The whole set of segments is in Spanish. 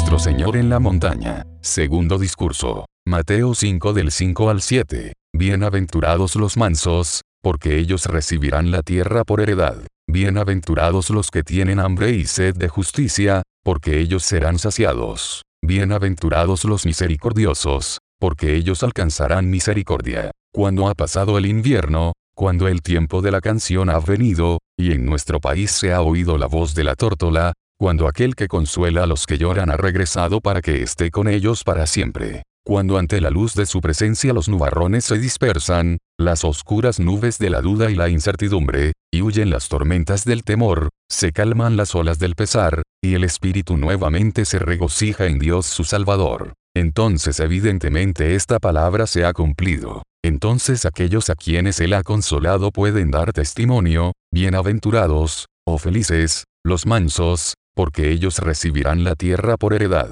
nuestro Señor en la montaña. Segundo discurso. Mateo 5 del 5 al 7. Bienaventurados los mansos, porque ellos recibirán la tierra por heredad. Bienaventurados los que tienen hambre y sed de justicia, porque ellos serán saciados. Bienaventurados los misericordiosos, porque ellos alcanzarán misericordia. Cuando ha pasado el invierno, cuando el tiempo de la canción ha venido, y en nuestro país se ha oído la voz de la tórtola, cuando aquel que consuela a los que lloran ha regresado para que esté con ellos para siempre. Cuando ante la luz de su presencia los nubarrones se dispersan, las oscuras nubes de la duda y la incertidumbre, y huyen las tormentas del temor, se calman las olas del pesar, y el espíritu nuevamente se regocija en Dios su Salvador. Entonces evidentemente esta palabra se ha cumplido. Entonces aquellos a quienes Él ha consolado pueden dar testimonio, bienaventurados, o felices, los mansos, porque ellos recibirán la tierra por heredad.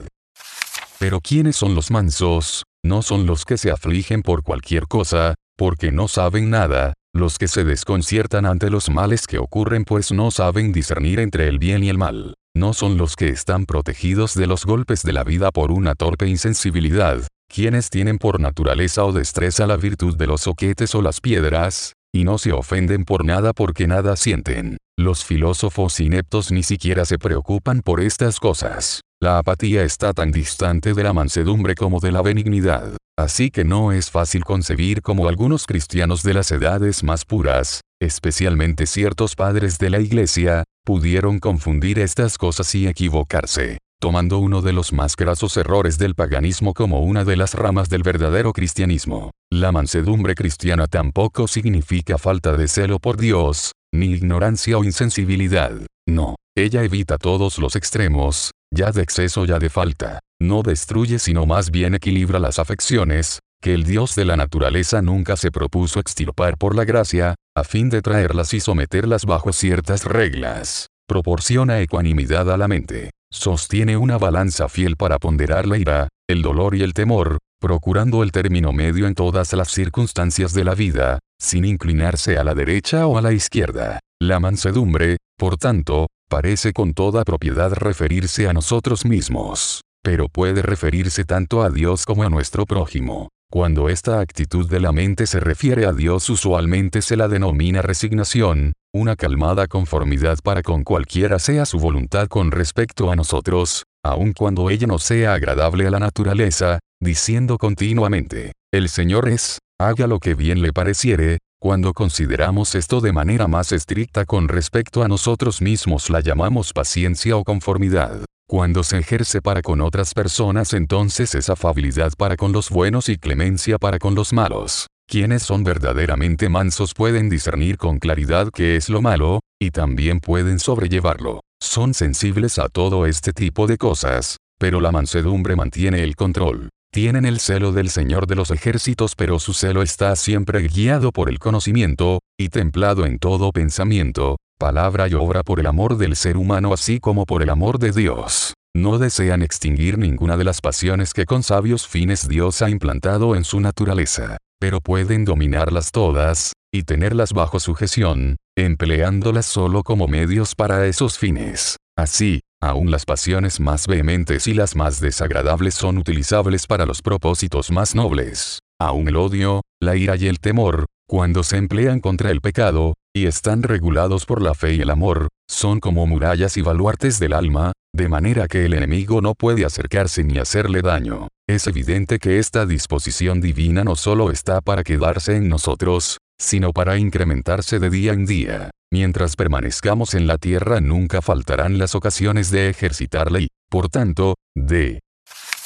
Pero ¿quiénes son los mansos? No son los que se afligen por cualquier cosa, porque no saben nada, los que se desconciertan ante los males que ocurren pues no saben discernir entre el bien y el mal. No son los que están protegidos de los golpes de la vida por una torpe insensibilidad, quienes tienen por naturaleza o destreza la virtud de los soquetes o las piedras, y no se ofenden por nada porque nada sienten. Los filósofos ineptos ni siquiera se preocupan por estas cosas. La apatía está tan distante de la mansedumbre como de la benignidad. Así que no es fácil concebir cómo algunos cristianos de las edades más puras, especialmente ciertos padres de la iglesia, pudieron confundir estas cosas y equivocarse tomando uno de los más grasos errores del paganismo como una de las ramas del verdadero cristianismo. La mansedumbre cristiana tampoco significa falta de celo por Dios, ni ignorancia o insensibilidad. No, ella evita todos los extremos, ya de exceso ya de falta. No destruye sino más bien equilibra las afecciones, que el Dios de la naturaleza nunca se propuso extirpar por la gracia, a fin de traerlas y someterlas bajo ciertas reglas. Proporciona ecuanimidad a la mente. Sostiene una balanza fiel para ponderar la ira, el dolor y el temor, procurando el término medio en todas las circunstancias de la vida, sin inclinarse a la derecha o a la izquierda. La mansedumbre, por tanto, parece con toda propiedad referirse a nosotros mismos, pero puede referirse tanto a Dios como a nuestro prójimo. Cuando esta actitud de la mente se refiere a Dios usualmente se la denomina resignación, una calmada conformidad para con cualquiera sea su voluntad con respecto a nosotros, aun cuando ella no sea agradable a la naturaleza, diciendo continuamente, el Señor es, haga lo que bien le pareciere, cuando consideramos esto de manera más estricta con respecto a nosotros mismos la llamamos paciencia o conformidad. Cuando se ejerce para con otras personas entonces es afabilidad para con los buenos y clemencia para con los malos. Quienes son verdaderamente mansos pueden discernir con claridad qué es lo malo, y también pueden sobrellevarlo. Son sensibles a todo este tipo de cosas, pero la mansedumbre mantiene el control. Tienen el celo del Señor de los ejércitos pero su celo está siempre guiado por el conocimiento, y templado en todo pensamiento, palabra y obra por el amor del ser humano así como por el amor de Dios. No desean extinguir ninguna de las pasiones que con sabios fines Dios ha implantado en su naturaleza pero pueden dominarlas todas, y tenerlas bajo sujeción, empleándolas solo como medios para esos fines. Así, aún las pasiones más vehementes y las más desagradables son utilizables para los propósitos más nobles. Aún el odio, la ira y el temor, cuando se emplean contra el pecado, y están regulados por la fe y el amor, son como murallas y baluartes del alma, de manera que el enemigo no puede acercarse ni hacerle daño. Es evidente que esta disposición divina no solo está para quedarse en nosotros, sino para incrementarse de día en día. Mientras permanezcamos en la tierra nunca faltarán las ocasiones de ejercitarla y, por tanto, de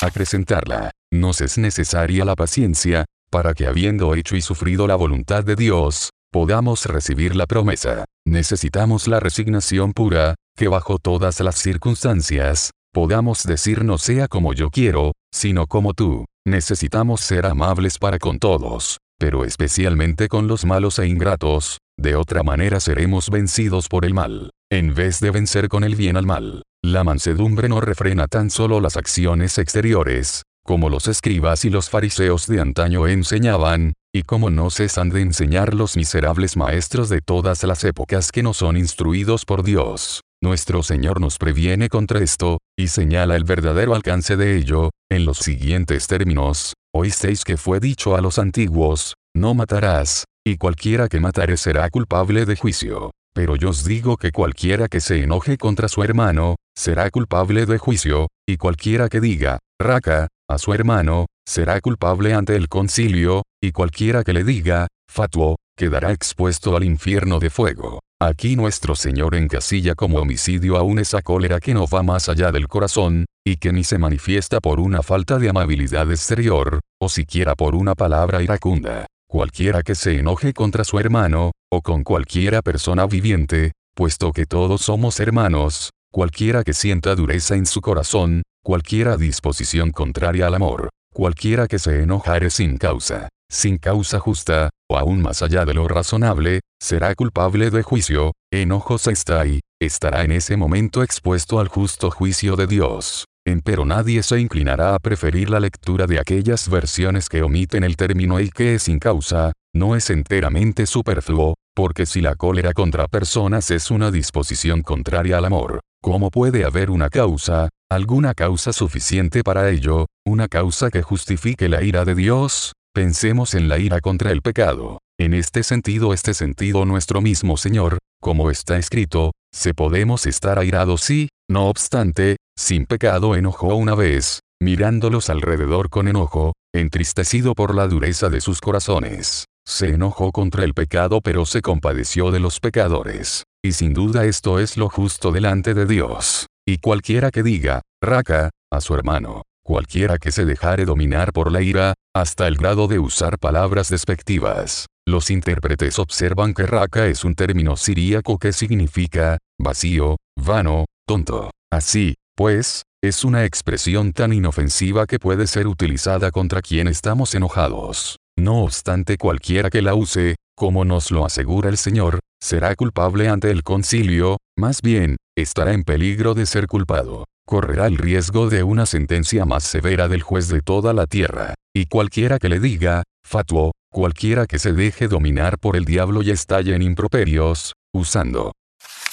acrecentarla. Nos es necesaria la paciencia, para que habiendo hecho y sufrido la voluntad de Dios, podamos recibir la promesa. Necesitamos la resignación pura, que bajo todas las circunstancias, podamos decir no sea como yo quiero, sino como tú. Necesitamos ser amables para con todos, pero especialmente con los malos e ingratos, de otra manera seremos vencidos por el mal, en vez de vencer con el bien al mal. La mansedumbre no refrena tan solo las acciones exteriores, como los escribas y los fariseos de antaño enseñaban, y como no cesan de enseñar los miserables maestros de todas las épocas que no son instruidos por Dios. Nuestro Señor nos previene contra esto, y señala el verdadero alcance de ello, en los siguientes términos, oísteis que fue dicho a los antiguos, no matarás, y cualquiera que matare será culpable de juicio. Pero yo os digo que cualquiera que se enoje contra su hermano, será culpable de juicio, y cualquiera que diga, raca, a su hermano, será culpable ante el concilio, y cualquiera que le diga, fatuo, quedará expuesto al infierno de fuego. Aquí nuestro Señor encasilla como homicidio aún esa cólera que no va más allá del corazón, y que ni se manifiesta por una falta de amabilidad exterior, o siquiera por una palabra iracunda. Cualquiera que se enoje contra su hermano, o con cualquiera persona viviente, puesto que todos somos hermanos, cualquiera que sienta dureza en su corazón, cualquiera disposición contraria al amor, cualquiera que se enojare sin causa, sin causa justa, o aún más allá de lo razonable, será culpable de juicio, enojos está y, estará en ese momento expuesto al justo juicio de Dios. Empero nadie se inclinará a preferir la lectura de aquellas versiones que omiten el término y que sin causa, no es enteramente superfluo, porque si la cólera contra personas es una disposición contraria al amor, ¿cómo puede haber una causa, alguna causa suficiente para ello, una causa que justifique la ira de Dios? Pensemos en la ira contra el pecado. En este sentido, este sentido nuestro mismo Señor, como está escrito, se podemos estar airados y, no obstante, sin pecado enojó una vez, mirándolos alrededor con enojo, entristecido por la dureza de sus corazones. Se enojó contra el pecado pero se compadeció de los pecadores. Y sin duda esto es lo justo delante de Dios. Y cualquiera que diga, raca, a su hermano, cualquiera que se dejare dominar por la ira, hasta el grado de usar palabras despectivas. Los intérpretes observan que raca es un término siríaco que significa, vacío, vano, tonto. Así, pues, es una expresión tan inofensiva que puede ser utilizada contra quien estamos enojados. No obstante cualquiera que la use, como nos lo asegura el Señor, será culpable ante el concilio, más bien, estará en peligro de ser culpado correrá el riesgo de una sentencia más severa del juez de toda la tierra, y cualquiera que le diga, fatuo, cualquiera que se deje dominar por el diablo y estalle en improperios, usando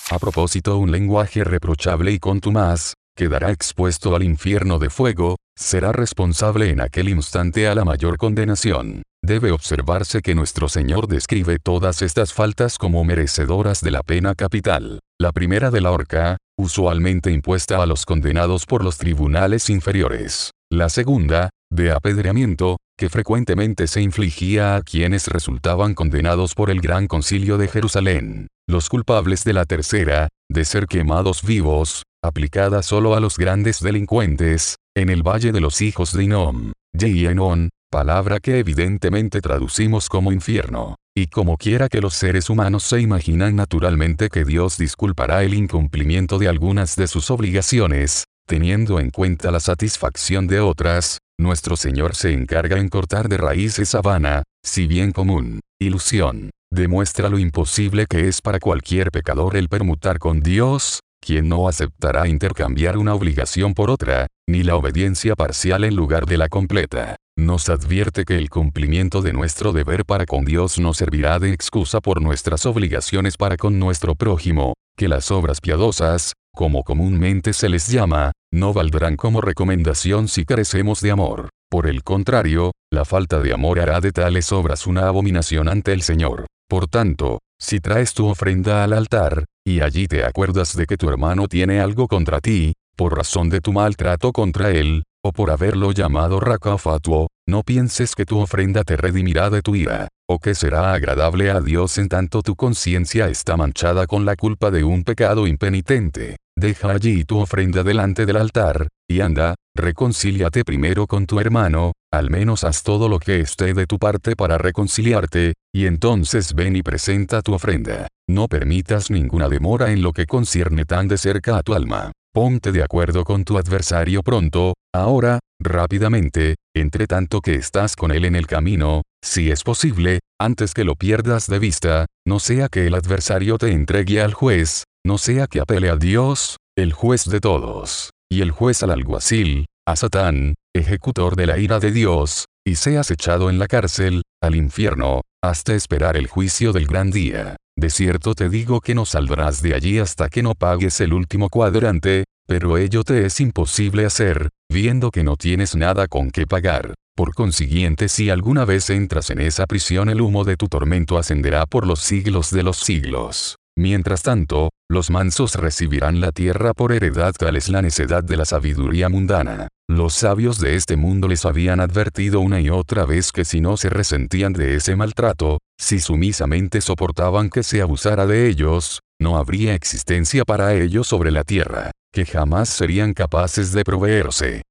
a propósito un lenguaje reprochable y contumaz, quedará expuesto al infierno de fuego, será responsable en aquel instante a la mayor condenación. Debe observarse que nuestro Señor describe todas estas faltas como merecedoras de la pena capital. La primera de la horca, usualmente impuesta a los condenados por los tribunales inferiores. La segunda, de apedreamiento, que frecuentemente se infligía a quienes resultaban condenados por el Gran Concilio de Jerusalén. Los culpables de la tercera, de ser quemados vivos, aplicada solo a los grandes delincuentes, en el Valle de los Hijos de Inom, Yeienon, palabra que evidentemente traducimos como infierno. Y como quiera que los seres humanos se imaginan naturalmente que Dios disculpará el incumplimiento de algunas de sus obligaciones, teniendo en cuenta la satisfacción de otras, nuestro Señor se encarga en cortar de raíz esa vana, si bien común, ilusión. Demuestra lo imposible que es para cualquier pecador el permutar con Dios, quien no aceptará intercambiar una obligación por otra, ni la obediencia parcial en lugar de la completa nos advierte que el cumplimiento de nuestro deber para con Dios no servirá de excusa por nuestras obligaciones para con nuestro prójimo, que las obras piadosas, como comúnmente se les llama, no valdrán como recomendación si carecemos de amor. Por el contrario, la falta de amor hará de tales obras una abominación ante el Señor. Por tanto, si traes tu ofrenda al altar, y allí te acuerdas de que tu hermano tiene algo contra ti, por razón de tu maltrato contra él, o por haberlo llamado Raka Fatuo, no pienses que tu ofrenda te redimirá de tu ira, o que será agradable a Dios en tanto tu conciencia está manchada con la culpa de un pecado impenitente. Deja allí tu ofrenda delante del altar, y anda, reconcíliate primero con tu hermano, al menos haz todo lo que esté de tu parte para reconciliarte, y entonces ven y presenta tu ofrenda. No permitas ninguna demora en lo que concierne tan de cerca a tu alma. Ponte de acuerdo con tu adversario pronto, ahora, rápidamente, entre tanto que estás con él en el camino, si es posible, antes que lo pierdas de vista, no sea que el adversario te entregue al juez, no sea que apele a Dios, el juez de todos, y el juez al alguacil, a Satán, ejecutor de la ira de Dios, y seas echado en la cárcel, al infierno, hasta esperar el juicio del gran día. De cierto te digo que no saldrás de allí hasta que no pagues el último cuadrante, pero ello te es imposible hacer, viendo que no tienes nada con que pagar. Por consiguiente, si alguna vez entras en esa prisión, el humo de tu tormento ascenderá por los siglos de los siglos. Mientras tanto, los mansos recibirán la tierra por heredad tal es la necedad de la sabiduría mundana. Los sabios de este mundo les habían advertido una y otra vez que si no se resentían de ese maltrato, si sumisamente soportaban que se abusara de ellos, no habría existencia para ellos sobre la tierra, que jamás serían capaces de proveerse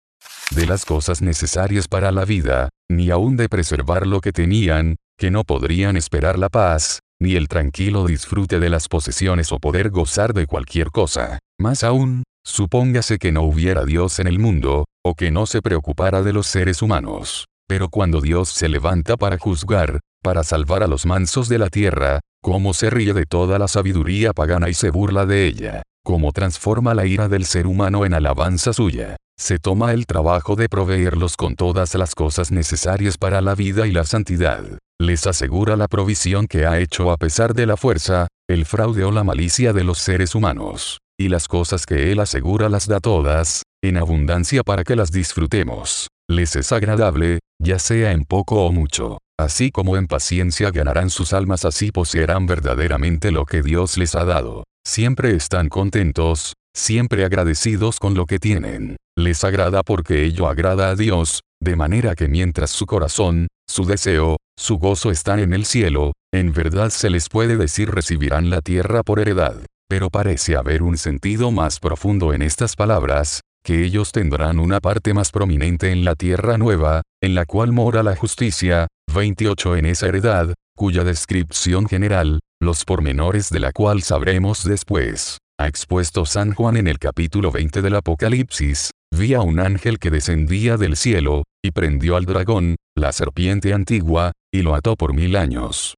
de las cosas necesarias para la vida, ni aun de preservar lo que tenían, que no podrían esperar la paz, ni el tranquilo disfrute de las posesiones o poder gozar de cualquier cosa. Más aún, supóngase que no hubiera Dios en el mundo, o que no se preocupara de los seres humanos. Pero cuando Dios se levanta para juzgar, para salvar a los mansos de la tierra, cómo se ríe de toda la sabiduría pagana y se burla de ella, cómo transforma la ira del ser humano en alabanza suya, se toma el trabajo de proveerlos con todas las cosas necesarias para la vida y la santidad. Les asegura la provisión que ha hecho a pesar de la fuerza, el fraude o la malicia de los seres humanos. Y las cosas que Él asegura las da todas, en abundancia para que las disfrutemos. Les es agradable, ya sea en poco o mucho. Así como en paciencia ganarán sus almas así poseerán verdaderamente lo que Dios les ha dado. Siempre están contentos, siempre agradecidos con lo que tienen. Les agrada porque ello agrada a Dios, de manera que mientras su corazón, su deseo, su gozo están en el cielo, en verdad se les puede decir recibirán la tierra por heredad. Pero parece haber un sentido más profundo en estas palabras, que ellos tendrán una parte más prominente en la tierra nueva, en la cual mora la justicia, 28 en esa heredad, cuya descripción general, los pormenores de la cual sabremos después ha expuesto San Juan en el capítulo 20 del Apocalipsis, vi a un ángel que descendía del cielo, y prendió al dragón, la serpiente antigua, y lo ató por mil años.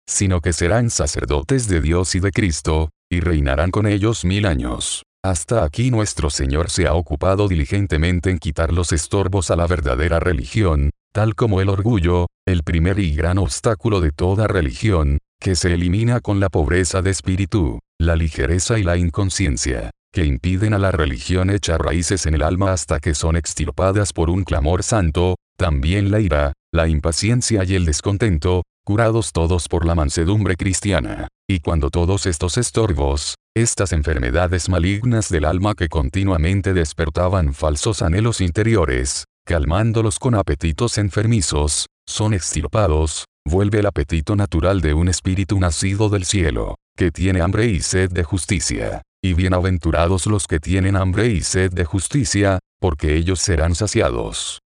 sino que serán sacerdotes de Dios y de Cristo, y reinarán con ellos mil años. Hasta aquí nuestro Señor se ha ocupado diligentemente en quitar los estorbos a la verdadera religión, tal como el orgullo, el primer y gran obstáculo de toda religión, que se elimina con la pobreza de espíritu, la ligereza y la inconsciencia que impiden a la religión echar raíces en el alma hasta que son extirpadas por un clamor santo, también la ira, la impaciencia y el descontento, curados todos por la mansedumbre cristiana. Y cuando todos estos estorbos, estas enfermedades malignas del alma que continuamente despertaban falsos anhelos interiores, calmándolos con apetitos enfermizos, son extirpados, vuelve el apetito natural de un espíritu nacido del cielo, que tiene hambre y sed de justicia. Y bienaventurados los que tienen hambre y sed de justicia, porque ellos serán saciados.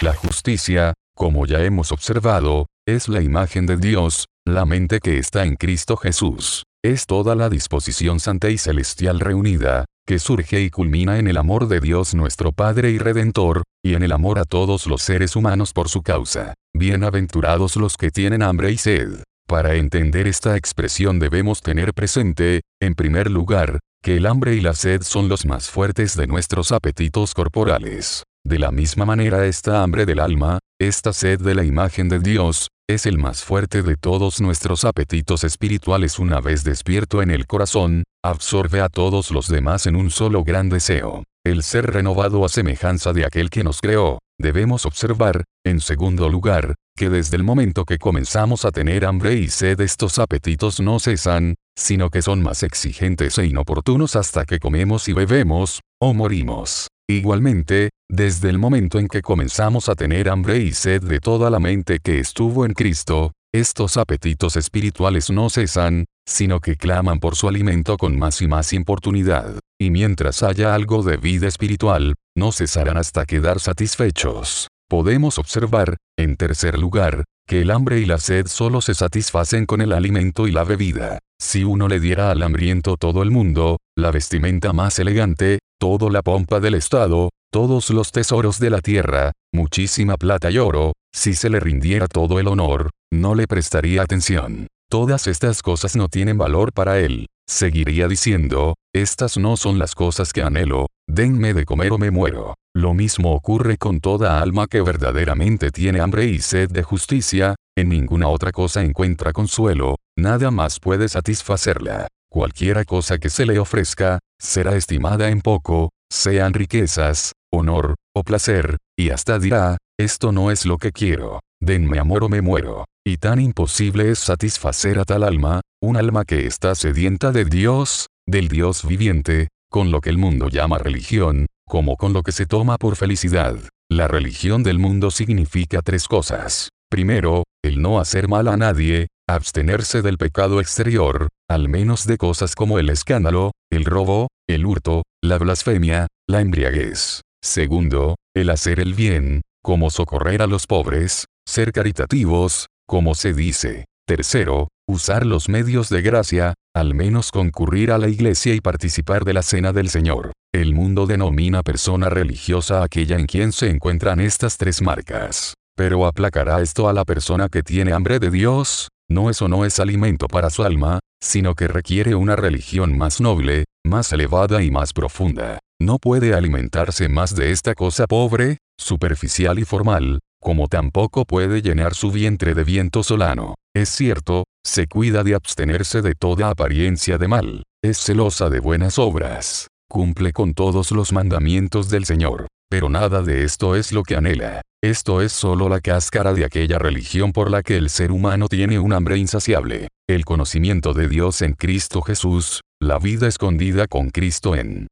La justicia, como ya hemos observado, es la imagen de Dios, la mente que está en Cristo Jesús. Es toda la disposición santa y celestial reunida, que surge y culmina en el amor de Dios nuestro Padre y Redentor, y en el amor a todos los seres humanos por su causa. Bienaventurados los que tienen hambre y sed. Para entender esta expresión debemos tener presente, en primer lugar, que el hambre y la sed son los más fuertes de nuestros apetitos corporales. De la misma manera esta hambre del alma, esta sed de la imagen de Dios, es el más fuerte de todos nuestros apetitos espirituales una vez despierto en el corazón, absorbe a todos los demás en un solo gran deseo. El ser renovado a semejanza de aquel que nos creó, debemos observar, en segundo lugar, que desde el momento que comenzamos a tener hambre y sed estos apetitos no cesan, sino que son más exigentes e inoportunos hasta que comemos y bebemos, o morimos. Igualmente, desde el momento en que comenzamos a tener hambre y sed de toda la mente que estuvo en Cristo, estos apetitos espirituales no cesan, sino que claman por su alimento con más y más importunidad, y mientras haya algo de vida espiritual, no cesarán hasta quedar satisfechos. Podemos observar, en tercer lugar, que el hambre y la sed solo se satisfacen con el alimento y la bebida. Si uno le diera al hambriento todo el mundo, la vestimenta más elegante, toda la pompa del Estado, todos los tesoros de la tierra, muchísima plata y oro, si se le rindiera todo el honor, no le prestaría atención. Todas estas cosas no tienen valor para él. Seguiría diciendo, estas no son las cosas que anhelo, denme de comer o me muero. Lo mismo ocurre con toda alma que verdaderamente tiene hambre y sed de justicia, en ninguna otra cosa encuentra consuelo, nada más puede satisfacerla. Cualquiera cosa que se le ofrezca, será estimada en poco, sean riquezas, honor, o placer, y hasta dirá, esto no es lo que quiero, denme amor o me muero. Y tan imposible es satisfacer a tal alma, un alma que está sedienta de Dios, del Dios viviente, con lo que el mundo llama religión, como con lo que se toma por felicidad. La religión del mundo significa tres cosas. Primero, el no hacer mal a nadie, abstenerse del pecado exterior, al menos de cosas como el escándalo, el robo, el hurto, la blasfemia, la embriaguez. Segundo, el hacer el bien, como socorrer a los pobres, ser caritativos, como se dice. Tercero, usar los medios de gracia, al menos concurrir a la iglesia y participar de la cena del Señor. El mundo denomina persona religiosa aquella en quien se encuentran estas tres marcas. Pero aplacará esto a la persona que tiene hambre de Dios, no eso no es alimento para su alma, sino que requiere una religión más noble, más elevada y más profunda. No puede alimentarse más de esta cosa pobre, superficial y formal, como tampoco puede llenar su vientre de viento solano. Es cierto, se cuida de abstenerse de toda apariencia de mal, es celosa de buenas obras, cumple con todos los mandamientos del Señor, pero nada de esto es lo que anhela. Esto es solo la cáscara de aquella religión por la que el ser humano tiene un hambre insaciable, el conocimiento de Dios en Cristo Jesús, la vida escondida con Cristo en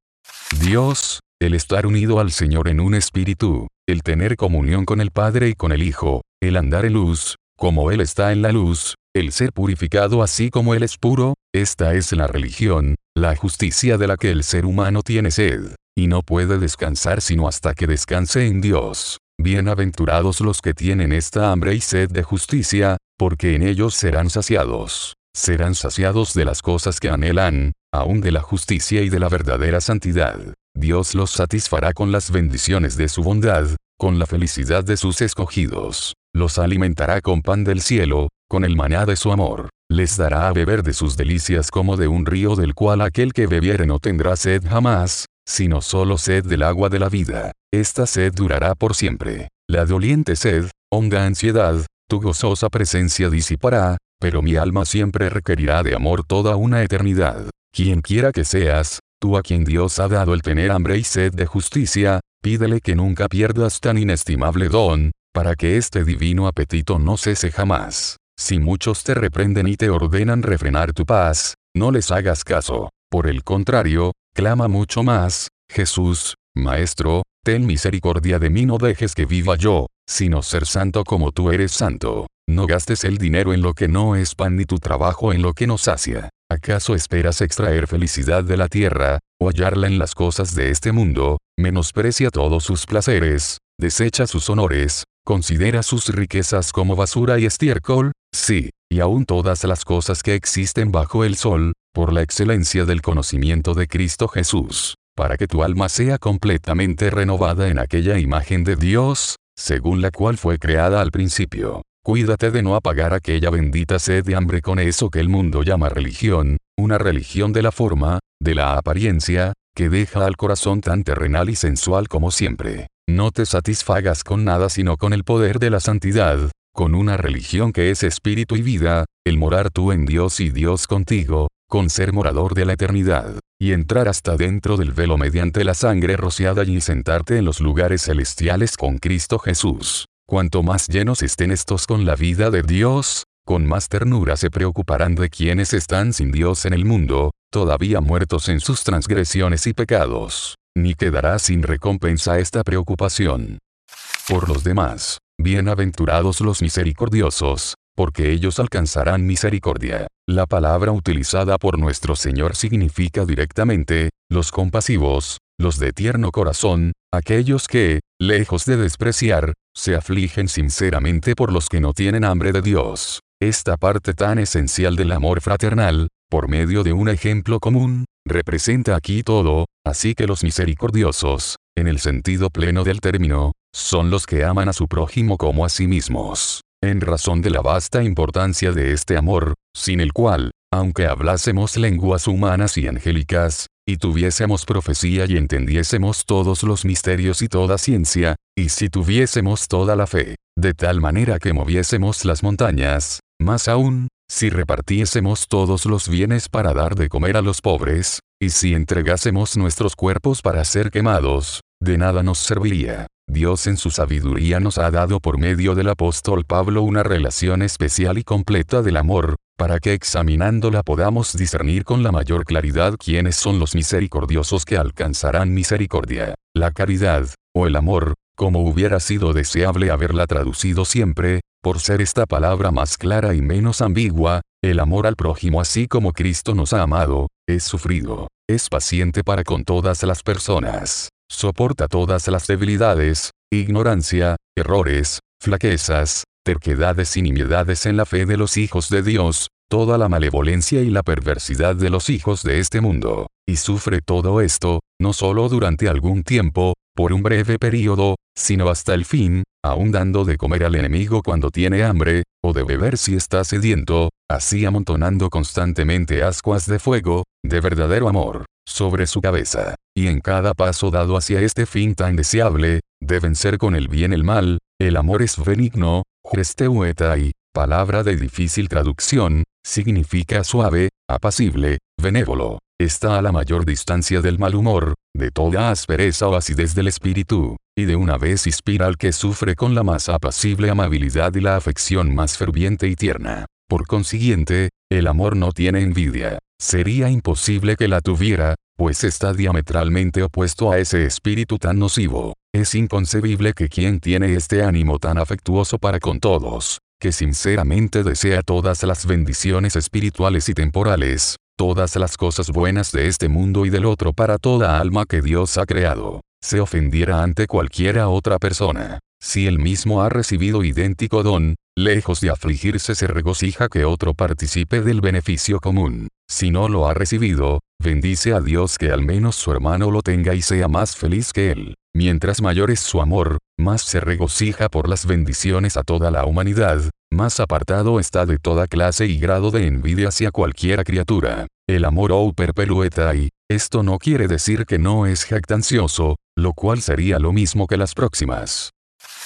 Dios, el estar unido al Señor en un espíritu, el tener comunión con el Padre y con el Hijo, el andar en luz, como Él está en la luz, el ser purificado así como Él es puro, esta es la religión, la justicia de la que el ser humano tiene sed, y no puede descansar sino hasta que descanse en Dios. Bienaventurados los que tienen esta hambre y sed de justicia, porque en ellos serán saciados. Serán saciados de las cosas que anhelan, aún de la justicia y de la verdadera santidad. Dios los satisfará con las bendiciones de su bondad, con la felicidad de sus escogidos. Los alimentará con pan del cielo, con el maná de su amor. Les dará a beber de sus delicias como de un río del cual aquel que bebiere no tendrá sed jamás, sino solo sed del agua de la vida. Esta sed durará por siempre. La doliente sed, honda ansiedad, tu gozosa presencia disipará, pero mi alma siempre requerirá de amor toda una eternidad. Quien quiera que seas, Tú a quien Dios ha dado el tener hambre y sed de justicia, pídele que nunca pierdas tan inestimable don, para que este divino apetito no cese jamás. Si muchos te reprenden y te ordenan refrenar tu paz, no les hagas caso. Por el contrario, clama mucho más, Jesús, Maestro, ten misericordia de mí no dejes que viva yo, sino ser santo como tú eres santo. No gastes el dinero en lo que no es pan ni tu trabajo en lo que no sacia. ¿Acaso esperas extraer felicidad de la tierra, o hallarla en las cosas de este mundo? Menosprecia todos sus placeres, desecha sus honores, considera sus riquezas como basura y estiércol, sí, y aún todas las cosas que existen bajo el sol, por la excelencia del conocimiento de Cristo Jesús, para que tu alma sea completamente renovada en aquella imagen de Dios, según la cual fue creada al principio. Cuídate de no apagar aquella bendita sed de hambre con eso que el mundo llama religión, una religión de la forma, de la apariencia, que deja al corazón tan terrenal y sensual como siempre. No te satisfagas con nada sino con el poder de la santidad, con una religión que es espíritu y vida, el morar tú en Dios y Dios contigo, con ser morador de la eternidad, y entrar hasta dentro del velo mediante la sangre rociada y sentarte en los lugares celestiales con Cristo Jesús. Cuanto más llenos estén estos con la vida de Dios, con más ternura se preocuparán de quienes están sin Dios en el mundo, todavía muertos en sus transgresiones y pecados. Ni quedará sin recompensa esta preocupación. Por los demás, bienaventurados los misericordiosos, porque ellos alcanzarán misericordia. La palabra utilizada por nuestro Señor significa directamente, los compasivos, los de tierno corazón, aquellos que, lejos de despreciar, se afligen sinceramente por los que no tienen hambre de Dios. Esta parte tan esencial del amor fraternal, por medio de un ejemplo común, representa aquí todo, así que los misericordiosos, en el sentido pleno del término, son los que aman a su prójimo como a sí mismos. En razón de la vasta importancia de este amor, sin el cual, aunque hablásemos lenguas humanas y angélicas, y tuviésemos profecía y entendiésemos todos los misterios y toda ciencia, y si tuviésemos toda la fe, de tal manera que moviésemos las montañas, más aún, si repartiésemos todos los bienes para dar de comer a los pobres, y si entregásemos nuestros cuerpos para ser quemados, de nada nos serviría. Dios en su sabiduría nos ha dado por medio del apóstol Pablo una relación especial y completa del amor, para que examinándola podamos discernir con la mayor claridad quiénes son los misericordiosos que alcanzarán misericordia. La caridad, o el amor, como hubiera sido deseable haberla traducido siempre, por ser esta palabra más clara y menos ambigua, el amor al prójimo así como Cristo nos ha amado, es sufrido, es paciente para con todas las personas soporta todas las debilidades, ignorancia, errores, flaquezas, terquedades y nimiedades en la fe de los hijos de Dios, toda la malevolencia y la perversidad de los hijos de este mundo, y sufre todo esto, no solo durante algún tiempo, por un breve periodo, sino hasta el fin, aun dando de comer al enemigo cuando tiene hambre, o de beber si está sediento, así amontonando constantemente ascuas de fuego, de verdadero amor, sobre su cabeza. Y en cada paso dado hacia este fin tan deseable, deben ser con el bien el mal, el amor es benigno, y, palabra de difícil traducción, significa suave, apacible, benévolo. Está a la mayor distancia del mal humor, de toda aspereza o acidez del espíritu, y de una vez inspira al que sufre con la más apacible amabilidad y la afección más ferviente y tierna. Por consiguiente, el amor no tiene envidia. Sería imposible que la tuviera, pues está diametralmente opuesto a ese espíritu tan nocivo. Es inconcebible que quien tiene este ánimo tan afectuoso para con todos, que sinceramente desea todas las bendiciones espirituales y temporales, todas las cosas buenas de este mundo y del otro para toda alma que Dios ha creado, se ofendiera ante cualquiera otra persona. Si él mismo ha recibido idéntico don, lejos de afligirse se regocija que otro participe del beneficio común. Si no lo ha recibido, bendice a Dios que al menos su hermano lo tenga y sea más feliz que él. Mientras mayor es su amor, más se regocija por las bendiciones a toda la humanidad, más apartado está de toda clase y grado de envidia hacia cualquiera criatura. El amor ou perpelueta y, esto no quiere decir que no es jactancioso, lo cual sería lo mismo que las próximas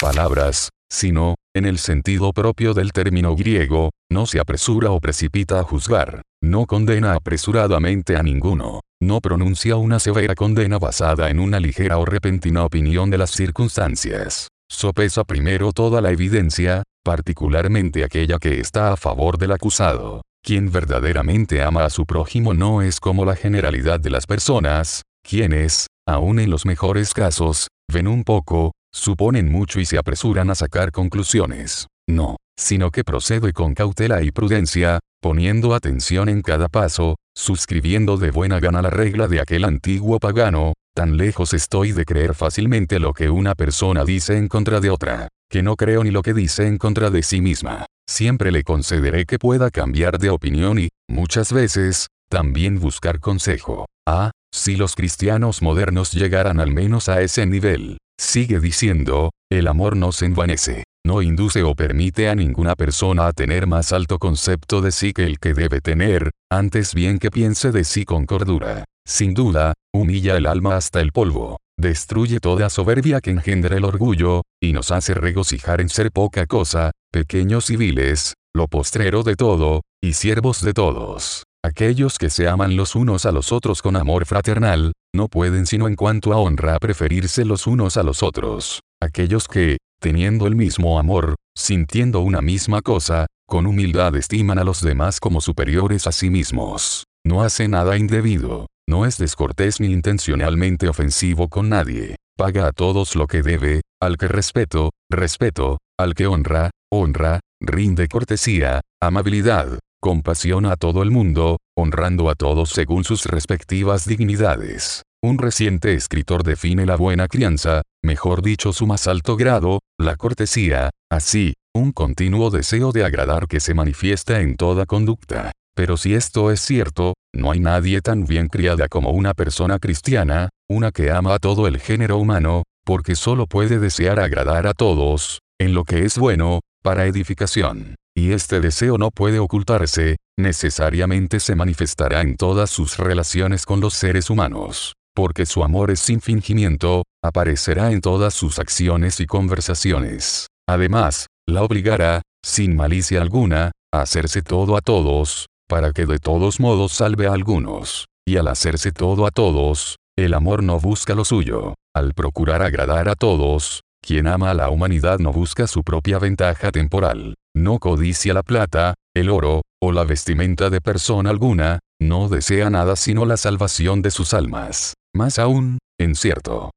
palabras, sino, en el sentido propio del término griego, no se apresura o precipita a juzgar, no condena apresuradamente a ninguno, no pronuncia una severa condena basada en una ligera o repentina opinión de las circunstancias. Sopesa primero toda la evidencia, particularmente aquella que está a favor del acusado. Quien verdaderamente ama a su prójimo no es como la generalidad de las personas, quienes, aun en los mejores casos, ven un poco, suponen mucho y se apresuran a sacar conclusiones. No, sino que procede con cautela y prudencia, poniendo atención en cada paso, suscribiendo de buena gana la regla de aquel antiguo pagano, tan lejos estoy de creer fácilmente lo que una persona dice en contra de otra, que no creo ni lo que dice en contra de sí misma. Siempre le concederé que pueda cambiar de opinión y, muchas veces, también buscar consejo. Ah, si los cristianos modernos llegaran al menos a ese nivel, Sigue diciendo, el amor no se envanece, no induce o permite a ninguna persona a tener más alto concepto de sí que el que debe tener, antes bien que piense de sí con cordura. Sin duda, humilla el alma hasta el polvo, destruye toda soberbia que engendra el orgullo, y nos hace regocijar en ser poca cosa, pequeños y viles, lo postrero de todo, y siervos de todos. Aquellos que se aman los unos a los otros con amor fraternal, no pueden sino en cuanto a honra preferirse los unos a los otros. Aquellos que, teniendo el mismo amor, sintiendo una misma cosa, con humildad estiman a los demás como superiores a sí mismos. No hace nada indebido, no es descortés ni intencionalmente ofensivo con nadie, paga a todos lo que debe, al que respeto, respeto, al que honra, honra, rinde cortesía, amabilidad, compasión a todo el mundo, honrando a todos según sus respectivas dignidades. Un reciente escritor define la buena crianza, mejor dicho su más alto grado, la cortesía, así, un continuo deseo de agradar que se manifiesta en toda conducta. Pero si esto es cierto, no hay nadie tan bien criada como una persona cristiana, una que ama a todo el género humano, porque solo puede desear agradar a todos, en lo que es bueno, para edificación. Y este deseo no puede ocultarse, necesariamente se manifestará en todas sus relaciones con los seres humanos. Porque su amor es sin fingimiento, aparecerá en todas sus acciones y conversaciones. Además, la obligará, sin malicia alguna, a hacerse todo a todos, para que de todos modos salve a algunos. Y al hacerse todo a todos, el amor no busca lo suyo. Al procurar agradar a todos, quien ama a la humanidad no busca su propia ventaja temporal, no codicia la plata, el oro, o la vestimenta de persona alguna, no desea nada sino la salvación de sus almas. Más aún, en cierto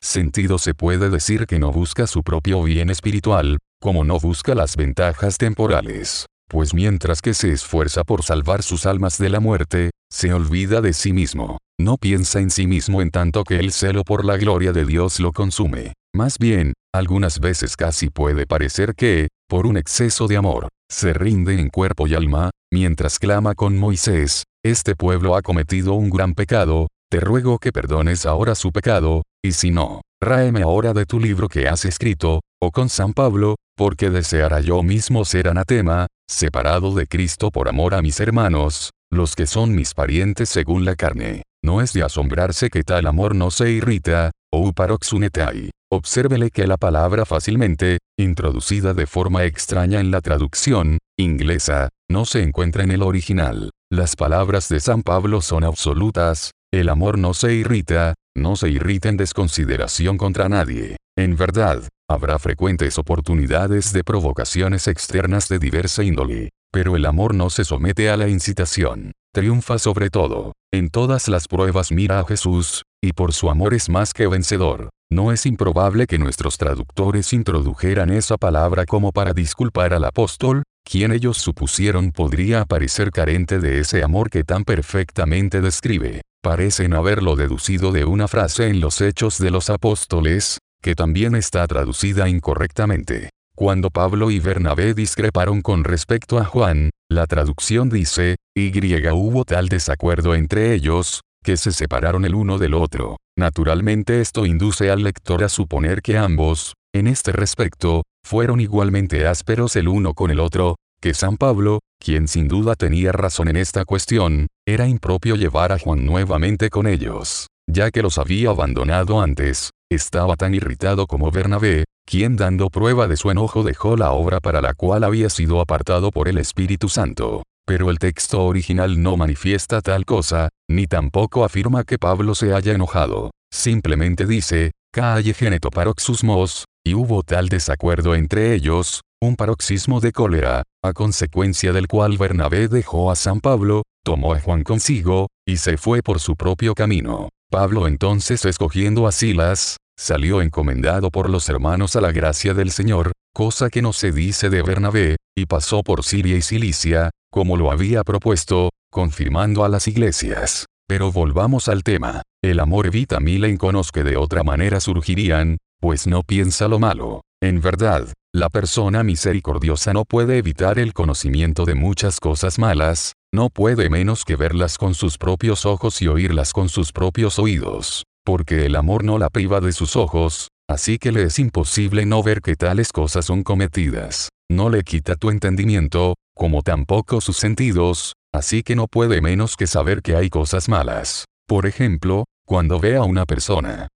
sentido se puede decir que no busca su propio bien espiritual, como no busca las ventajas temporales. Pues mientras que se esfuerza por salvar sus almas de la muerte, se olvida de sí mismo. No piensa en sí mismo en tanto que el celo por la gloria de Dios lo consume. Más bien, algunas veces casi puede parecer que, por un exceso de amor, se rinde en cuerpo y alma, mientras clama con Moisés, este pueblo ha cometido un gran pecado, te ruego que perdones ahora su pecado, y si no, ráeme ahora de tu libro que has escrito, o con San Pablo, porque deseara yo mismo ser anatema, separado de Cristo por amor a mis hermanos, los que son mis parientes según la carne. No es de asombrarse que tal amor no se irrita, o uparoxunetai. Obsérvele que la palabra fácilmente, introducida de forma extraña en la traducción, inglesa, no se encuentra en el original. Las palabras de San Pablo son absolutas, el amor no se irrita, no se irrita en desconsideración contra nadie. En verdad, habrá frecuentes oportunidades de provocaciones externas de diversa índole. Pero el amor no se somete a la incitación. Triunfa sobre todo. En todas las pruebas mira a Jesús, y por su amor es más que vencedor. No es improbable que nuestros traductores introdujeran esa palabra como para disculpar al apóstol, quien ellos supusieron podría parecer carente de ese amor que tan perfectamente describe parecen haberlo deducido de una frase en los Hechos de los Apóstoles, que también está traducida incorrectamente. Cuando Pablo y Bernabé discreparon con respecto a Juan, la traducción dice, y hubo tal desacuerdo entre ellos, que se separaron el uno del otro. Naturalmente esto induce al lector a suponer que ambos, en este respecto, fueron igualmente ásperos el uno con el otro, que San Pablo, quien sin duda tenía razón en esta cuestión, era impropio llevar a Juan nuevamente con ellos, ya que los había abandonado antes, estaba tan irritado como Bernabé, quien dando prueba de su enojo dejó la obra para la cual había sido apartado por el Espíritu Santo. Pero el texto original no manifiesta tal cosa, ni tampoco afirma que Pablo se haya enojado. Simplemente dice, calle geneto paroxusmos, y hubo tal desacuerdo entre ellos, un paroxismo de cólera, a consecuencia del cual Bernabé dejó a San Pablo, tomó a Juan consigo, y se fue por su propio camino. Pablo entonces escogiendo a Silas, salió encomendado por los hermanos a la gracia del Señor, cosa que no se dice de Bernabé, y pasó por Siria y Cilicia, como lo había propuesto, confirmando a las iglesias. Pero volvamos al tema. El amor evita mil enconos que de otra manera surgirían, pues no piensa lo malo. En verdad, la persona misericordiosa no puede evitar el conocimiento de muchas cosas malas, no puede menos que verlas con sus propios ojos y oírlas con sus propios oídos, porque el amor no la priva de sus ojos, así que le es imposible no ver que tales cosas son cometidas. No le quita tu entendimiento, como tampoco sus sentidos, así que no puede menos que saber que hay cosas malas. Por ejemplo, cuando ve a una persona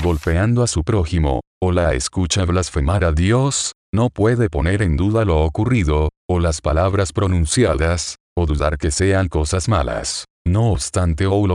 golpeando a su prójimo, o la escucha blasfemar a Dios, no puede poner en duda lo ocurrido, o las palabras pronunciadas, o dudar que sean cosas malas. No obstante o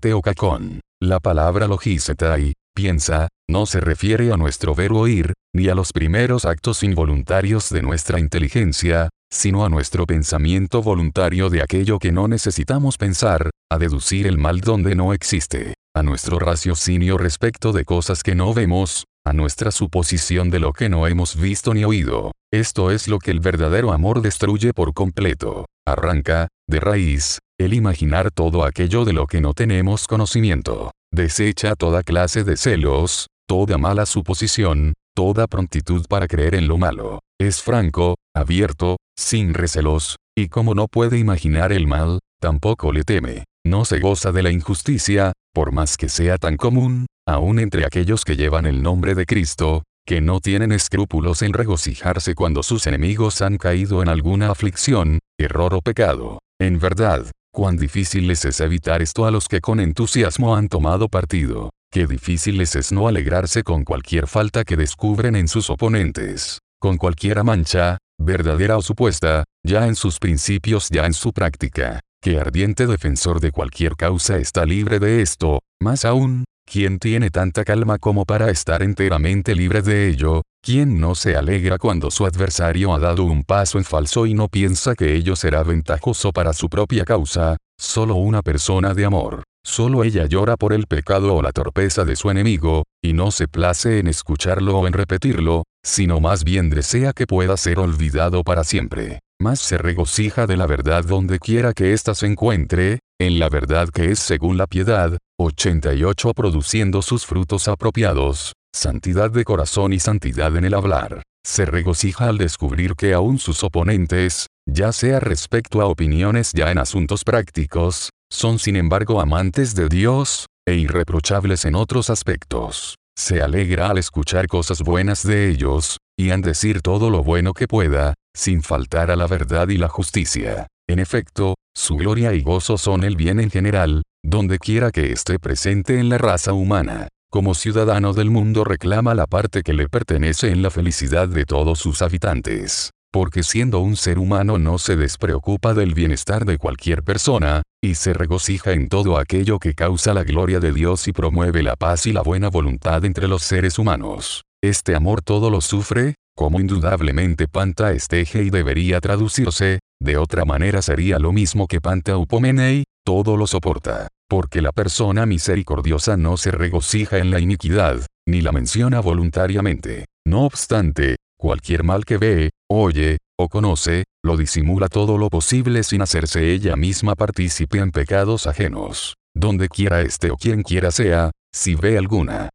teocacón, la palabra logisetai, piensa, no se refiere a nuestro ver oír, ni a los primeros actos involuntarios de nuestra inteligencia, sino a nuestro pensamiento voluntario de aquello que no necesitamos pensar, a deducir el mal donde no existe a nuestro raciocinio respecto de cosas que no vemos, a nuestra suposición de lo que no hemos visto ni oído. Esto es lo que el verdadero amor destruye por completo. Arranca, de raíz, el imaginar todo aquello de lo que no tenemos conocimiento. Desecha toda clase de celos, toda mala suposición, toda prontitud para creer en lo malo. Es franco, abierto, sin recelos, y como no puede imaginar el mal, tampoco le teme. No se goza de la injusticia, por más que sea tan común, aún entre aquellos que llevan el nombre de Cristo, que no tienen escrúpulos en regocijarse cuando sus enemigos han caído en alguna aflicción, error o pecado. En verdad, cuán difícil les es evitar esto a los que con entusiasmo han tomado partido. Qué difícil les es no alegrarse con cualquier falta que descubren en sus oponentes, con cualquiera mancha, verdadera o supuesta, ya en sus principios ya en su práctica. Qué ardiente defensor de cualquier causa está libre de esto, más aún, ¿Quién tiene tanta calma como para estar enteramente libre de ello? ¿Quién no se alegra cuando su adversario ha dado un paso en falso y no piensa que ello será ventajoso para su propia causa? Solo una persona de amor. Solo ella llora por el pecado o la torpeza de su enemigo, y no se place en escucharlo o en repetirlo, sino más bien desea que pueda ser olvidado para siempre. Más se regocija de la verdad donde quiera que ésta se encuentre, en la verdad que es según la piedad, 88 produciendo sus frutos apropiados, santidad de corazón y santidad en el hablar. Se regocija al descubrir que aún sus oponentes, ya sea respecto a opiniones ya en asuntos prácticos, son sin embargo amantes de Dios, e irreprochables en otros aspectos. Se alegra al escuchar cosas buenas de ellos, y en decir todo lo bueno que pueda, sin faltar a la verdad y la justicia. En efecto, su gloria y gozo son el bien en general, donde quiera que esté presente en la raza humana. Como ciudadano del mundo reclama la parte que le pertenece en la felicidad de todos sus habitantes. Porque siendo un ser humano no se despreocupa del bienestar de cualquier persona, y se regocija en todo aquello que causa la gloria de Dios y promueve la paz y la buena voluntad entre los seres humanos. Este amor todo lo sufre, como indudablemente panta esteje y debería traducirse, de otra manera sería lo mismo que panta upomenei, todo lo soporta. Porque la persona misericordiosa no se regocija en la iniquidad, ni la menciona voluntariamente. No obstante, cualquier mal que ve, oye, o conoce, lo disimula todo lo posible sin hacerse ella misma partícipe en pecados ajenos. Donde quiera esté o quien quiera sea, si ve alguna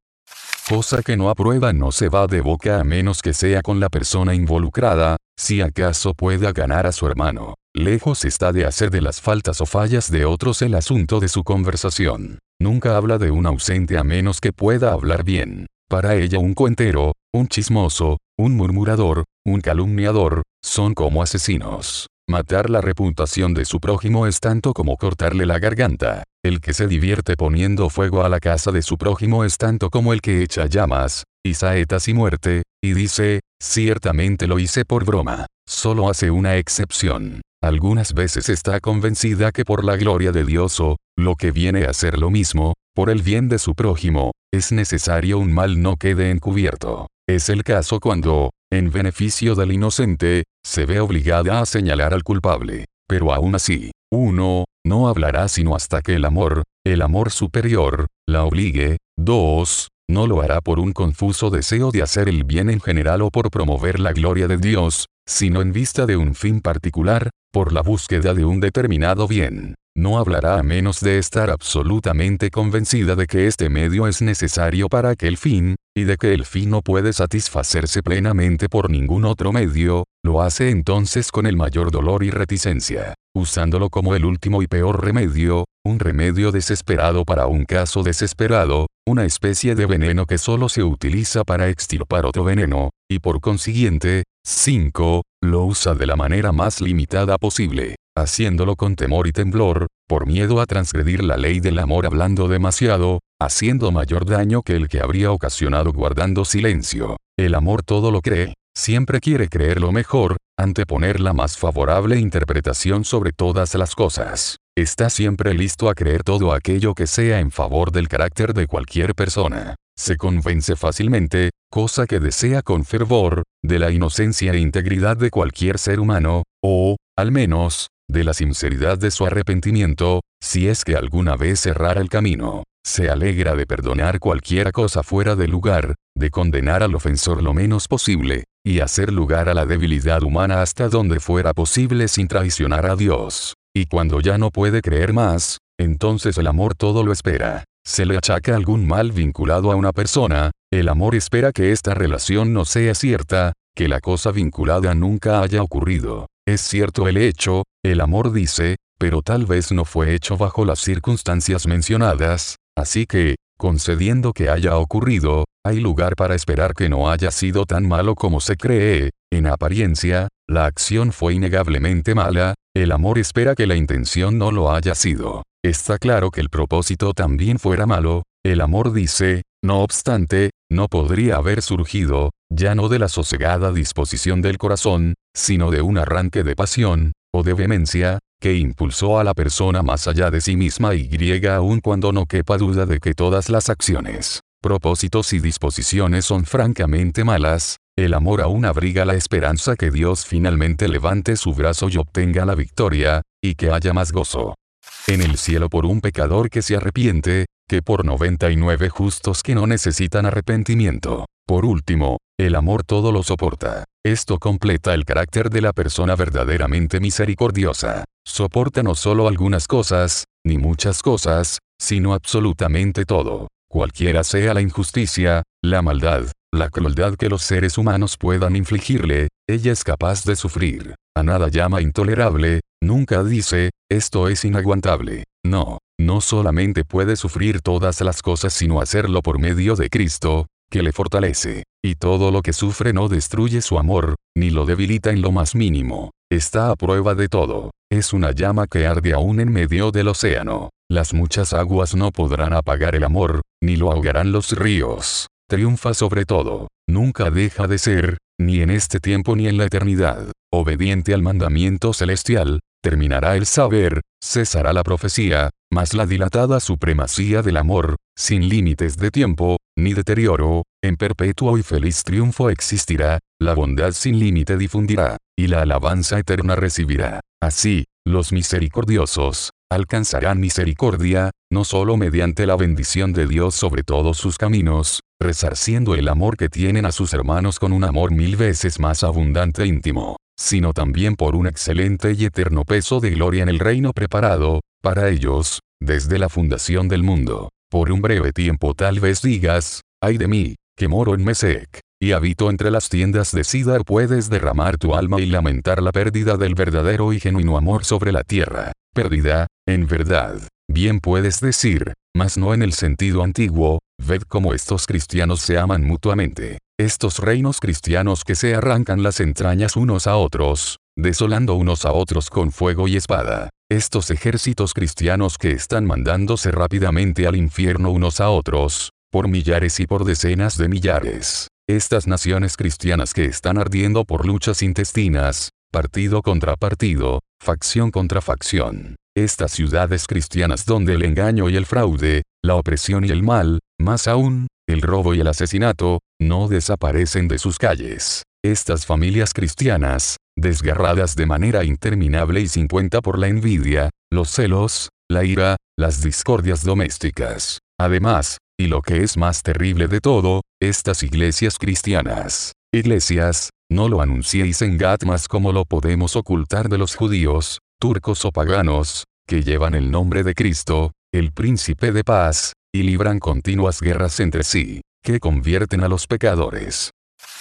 cosa que no aprueba no se va de boca a menos que sea con la persona involucrada, si acaso pueda ganar a su hermano. Lejos está de hacer de las faltas o fallas de otros el asunto de su conversación. Nunca habla de un ausente a menos que pueda hablar bien. Para ella un cuentero, un chismoso, un murmurador, un calumniador, son como asesinos. Matar la reputación de su prójimo es tanto como cortarle la garganta. El que se divierte poniendo fuego a la casa de su prójimo es tanto como el que echa llamas, y saetas y muerte, y dice, ciertamente lo hice por broma. Solo hace una excepción. Algunas veces está convencida que por la gloria de Dios o, lo que viene a ser lo mismo, por el bien de su prójimo, es necesario un mal no quede encubierto. Es el caso cuando, en beneficio del inocente, se ve obligada a señalar al culpable. Pero aún así, uno, no hablará sino hasta que el amor, el amor superior, la obligue. 2. No lo hará por un confuso deseo de hacer el bien en general o por promover la gloria de Dios, sino en vista de un fin particular, por la búsqueda de un determinado bien. No hablará a menos de estar absolutamente convencida de que este medio es necesario para aquel fin, y de que el fin no puede satisfacerse plenamente por ningún otro medio, lo hace entonces con el mayor dolor y reticencia, usándolo como el último y peor remedio, un remedio desesperado para un caso desesperado, una especie de veneno que solo se utiliza para extirpar otro veneno, y por consiguiente, 5. Lo usa de la manera más limitada posible, haciéndolo con temor y temblor, por miedo a transgredir la ley del amor hablando demasiado, haciendo mayor daño que el que habría ocasionado guardando silencio. El amor todo lo cree, siempre quiere creer lo mejor, anteponer la más favorable interpretación sobre todas las cosas. Está siempre listo a creer todo aquello que sea en favor del carácter de cualquier persona. Se convence fácilmente, cosa que desea con fervor, de la inocencia e integridad de cualquier ser humano, o, al menos, de la sinceridad de su arrepentimiento, si es que alguna vez errara el camino. Se alegra de perdonar cualquiera cosa fuera de lugar, de condenar al ofensor lo menos posible, y hacer lugar a la debilidad humana hasta donde fuera posible sin traicionar a Dios. y cuando ya no puede creer más, entonces el amor todo lo espera. Se le achaca algún mal vinculado a una persona, el amor espera que esta relación no sea cierta, que la cosa vinculada nunca haya ocurrido. Es cierto el hecho, el amor dice, pero tal vez no fue hecho bajo las circunstancias mencionadas, así que, concediendo que haya ocurrido, hay lugar para esperar que no haya sido tan malo como se cree, en apariencia, la acción fue innegablemente mala, el amor espera que la intención no lo haya sido. Está claro que el propósito también fuera malo, el amor dice, no obstante, no podría haber surgido, ya no de la sosegada disposición del corazón, sino de un arranque de pasión, o de vehemencia, que impulsó a la persona más allá de sí misma y griega aun cuando no quepa duda de que todas las acciones, propósitos y disposiciones son francamente malas, el amor aún abriga la esperanza que Dios finalmente levante su brazo y obtenga la victoria, y que haya más gozo en el cielo por un pecador que se arrepiente, que por 99 justos que no necesitan arrepentimiento. Por último, el amor todo lo soporta. Esto completa el carácter de la persona verdaderamente misericordiosa. Soporta no solo algunas cosas, ni muchas cosas, sino absolutamente todo. Cualquiera sea la injusticia, la maldad, la crueldad que los seres humanos puedan infligirle, ella es capaz de sufrir. A nada llama intolerable, nunca dice, esto es inaguantable. No, no solamente puede sufrir todas las cosas sino hacerlo por medio de Cristo, que le fortalece. Y todo lo que sufre no destruye su amor, ni lo debilita en lo más mínimo. Está a prueba de todo. Es una llama que arde aún en medio del océano. Las muchas aguas no podrán apagar el amor, ni lo ahogarán los ríos triunfa sobre todo, nunca deja de ser, ni en este tiempo ni en la eternidad, obediente al mandamiento celestial, terminará el saber, cesará la profecía, mas la dilatada supremacía del amor, sin límites de tiempo, ni deterioro, en perpetuo y feliz triunfo existirá, la bondad sin límite difundirá, y la alabanza eterna recibirá. Así, los misericordiosos, alcanzarán misericordia, no solo mediante la bendición de Dios sobre todos sus caminos, resarciendo el amor que tienen a sus hermanos con un amor mil veces más abundante e íntimo, sino también por un excelente y eterno peso de gloria en el reino preparado, para ellos, desde la fundación del mundo. Por un breve tiempo tal vez digas, ay de mí, que moro en Mesec, y habito entre las tiendas de Sidar puedes derramar tu alma y lamentar la pérdida del verdadero y genuino amor sobre la tierra. Pérdida, en verdad. Bien puedes decir, mas no en el sentido antiguo, ved cómo estos cristianos se aman mutuamente. Estos reinos cristianos que se arrancan las entrañas unos a otros, desolando unos a otros con fuego y espada. Estos ejércitos cristianos que están mandándose rápidamente al infierno unos a otros, por millares y por decenas de millares. Estas naciones cristianas que están ardiendo por luchas intestinas, partido contra partido, facción contra facción. Estas ciudades cristianas donde el engaño y el fraude, la opresión y el mal, más aún, el robo y el asesinato, no desaparecen de sus calles. Estas familias cristianas, desgarradas de manera interminable y sin cuenta por la envidia, los celos, la ira, las discordias domésticas. Además, y lo que es más terrible de todo, estas iglesias cristianas, iglesias, no lo anunciéis en Gatmas como lo podemos ocultar de los judíos, turcos o paganos, que llevan el nombre de Cristo, el príncipe de paz, y libran continuas guerras entre sí, que convierten a los pecadores.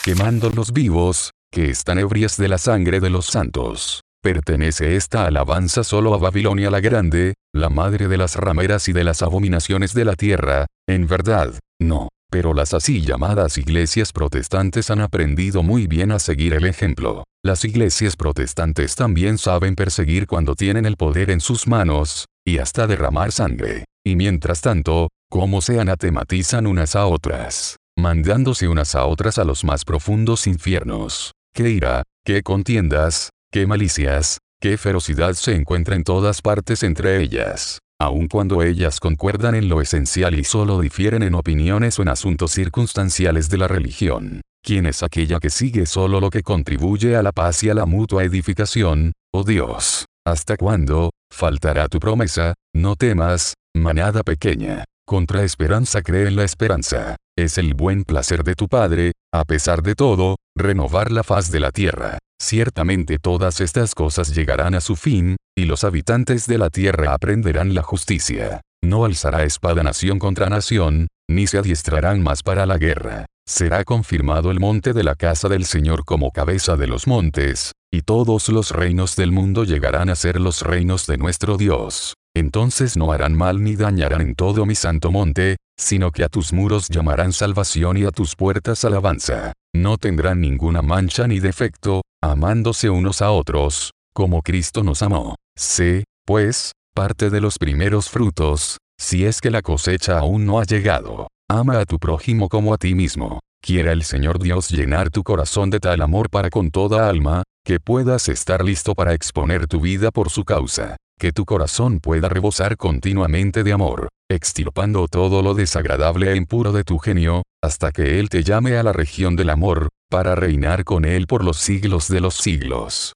Quemando los vivos, que están ebrias de la sangre de los santos. Pertenece esta alabanza solo a Babilonia la Grande, la madre de las rameras y de las abominaciones de la tierra, en verdad, no. Pero las así llamadas iglesias protestantes han aprendido muy bien a seguir el ejemplo. Las iglesias protestantes también saben perseguir cuando tienen el poder en sus manos, y hasta derramar sangre. Y mientras tanto, cómo se anatematizan unas a otras, mandándose unas a otras a los más profundos infiernos. Qué ira, qué contiendas, qué malicias, qué ferocidad se encuentra en todas partes entre ellas aun cuando ellas concuerdan en lo esencial y solo difieren en opiniones o en asuntos circunstanciales de la religión. ¿Quién es aquella que sigue solo lo que contribuye a la paz y a la mutua edificación? Oh Dios, ¿hasta cuándo? Faltará tu promesa, no temas, manada pequeña. Contra esperanza cree en la esperanza. Es el buen placer de tu Padre, a pesar de todo, renovar la faz de la tierra. Ciertamente todas estas cosas llegarán a su fin, y los habitantes de la tierra aprenderán la justicia. No alzará espada nación contra nación, ni se adiestrarán más para la guerra. Será confirmado el monte de la casa del Señor como cabeza de los montes, y todos los reinos del mundo llegarán a ser los reinos de nuestro Dios. Entonces no harán mal ni dañarán en todo mi santo monte, sino que a tus muros llamarán salvación y a tus puertas alabanza. No tendrán ninguna mancha ni defecto, amándose unos a otros, como Cristo nos amó. Sé, pues, parte de los primeros frutos, si es que la cosecha aún no ha llegado. Ama a tu prójimo como a ti mismo. Quiera el Señor Dios llenar tu corazón de tal amor para con toda alma, que puedas estar listo para exponer tu vida por su causa. Que tu corazón pueda rebosar continuamente de amor, extirpando todo lo desagradable e impuro de tu genio, hasta que Él te llame a la región del amor, para reinar con Él por los siglos de los siglos.